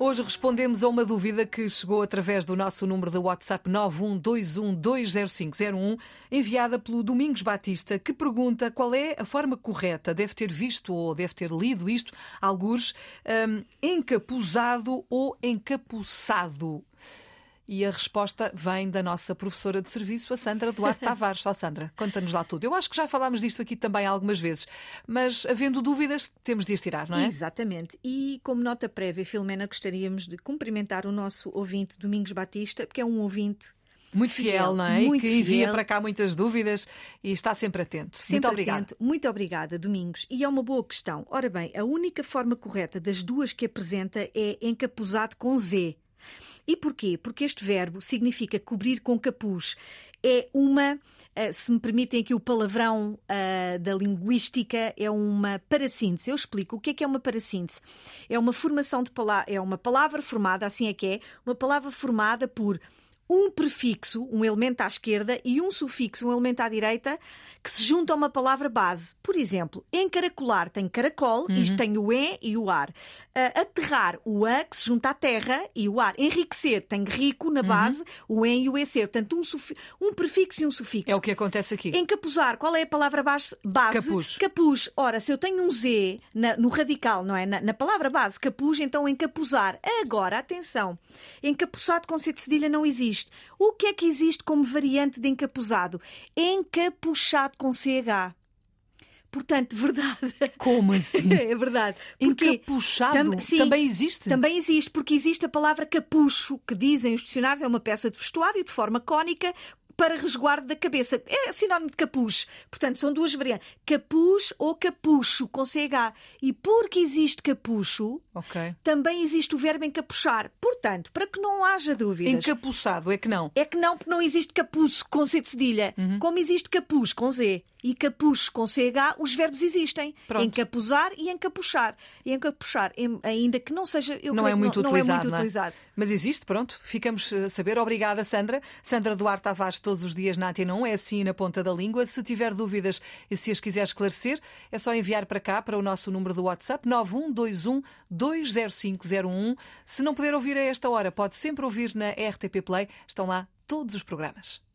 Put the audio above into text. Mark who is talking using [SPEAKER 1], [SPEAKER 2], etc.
[SPEAKER 1] Hoje respondemos a uma dúvida que chegou através do nosso número de WhatsApp 912120501, enviada pelo Domingos Batista, que pergunta qual é a forma correta. Deve ter visto ou deve ter lido isto, alguns, um, encapuzado ou encapuçado. E a resposta vem da nossa professora de serviço, a Sandra Duarte Tavares. Ó Sandra, conta-nos lá tudo. Eu acho que já falámos disto aqui também algumas vezes, mas havendo dúvidas, temos de as tirar, não é?
[SPEAKER 2] Exatamente. E como nota prévia, Filomena, gostaríamos de cumprimentar o nosso ouvinte Domingos Batista, porque é um ouvinte
[SPEAKER 1] muito fiel, fiel, não é?
[SPEAKER 2] Muito
[SPEAKER 1] que envia
[SPEAKER 2] fiel.
[SPEAKER 1] para cá muitas dúvidas e está sempre atento.
[SPEAKER 2] Sempre
[SPEAKER 1] muito obrigada.
[SPEAKER 2] Atento. Muito obrigada, Domingos. E é uma boa questão. Ora bem, a única forma correta das duas que apresenta é encapuzado com Z. E porquê? Porque este verbo significa cobrir com capuz. É uma, eh, se me permitem aqui o palavrão uh, da linguística, é uma parassíntese. Eu explico o que é que é uma parassíntese. É uma formação de palavra, é uma palavra formada, assim é que é, uma palavra formada por um prefixo, um elemento à esquerda, e um sufixo, um elemento à direita, que se juntam a uma palavra base. Por exemplo, encaracolar tem caracol, uhum. isto tem o E e o ar. Uh, aterrar, o A que se junta à terra e o ar. Enriquecer tem rico na uhum. base, uhum. o E e o EC. Portanto, um, um, prefixo e um sufixo.
[SPEAKER 1] É o que acontece aqui.
[SPEAKER 2] Encapuzar, qual é a palavra base?
[SPEAKER 1] Capuz.
[SPEAKER 2] Capuz. Ora, se eu tenho um Z na, no radical, não é? Na, na, palavra base, capuz, então encapuzar. Agora, atenção, encapuçado com C de cedilha não existe. O que é que existe como variante de encapuzado? Encapuchado com CH. Portanto, verdade.
[SPEAKER 1] Como assim?
[SPEAKER 2] É verdade.
[SPEAKER 1] Porque Encapuchado tam, sim, também existe?
[SPEAKER 2] Também existe, porque existe a palavra capucho, que dizem os dicionários, é uma peça de vestuário de forma cónica, para resguardo da cabeça. É sinónimo de capuz. Portanto, são duas variantes. Capuz ou capucho, com CH. E porque existe capucho,
[SPEAKER 1] okay.
[SPEAKER 2] também existe o verbo encapuchar. Portanto, para que não haja dúvidas.
[SPEAKER 1] Encapuçado, é que não.
[SPEAKER 2] É que não, porque não existe capuço com C de cedilha. Uhum. Como existe capuz com Z e capucho com CH, os verbos existem.
[SPEAKER 1] Pronto.
[SPEAKER 2] Encapuzar e encapuchar. E encapuchar, ainda que não seja. Eu
[SPEAKER 1] não, é muito,
[SPEAKER 2] não,
[SPEAKER 1] utilizado,
[SPEAKER 2] não é muito utilizado.
[SPEAKER 1] Mas existe, pronto. Ficamos a saber. Obrigada, Sandra. Sandra Duarte Tavares, todos os dias na Antena 1, é assim na ponta da língua. Se tiver dúvidas e se as quiser esclarecer, é só enviar para cá, para o nosso número do WhatsApp, 9121 20501. Se não puder ouvir a esta hora, pode sempre ouvir na RTP Play. Estão lá todos os programas.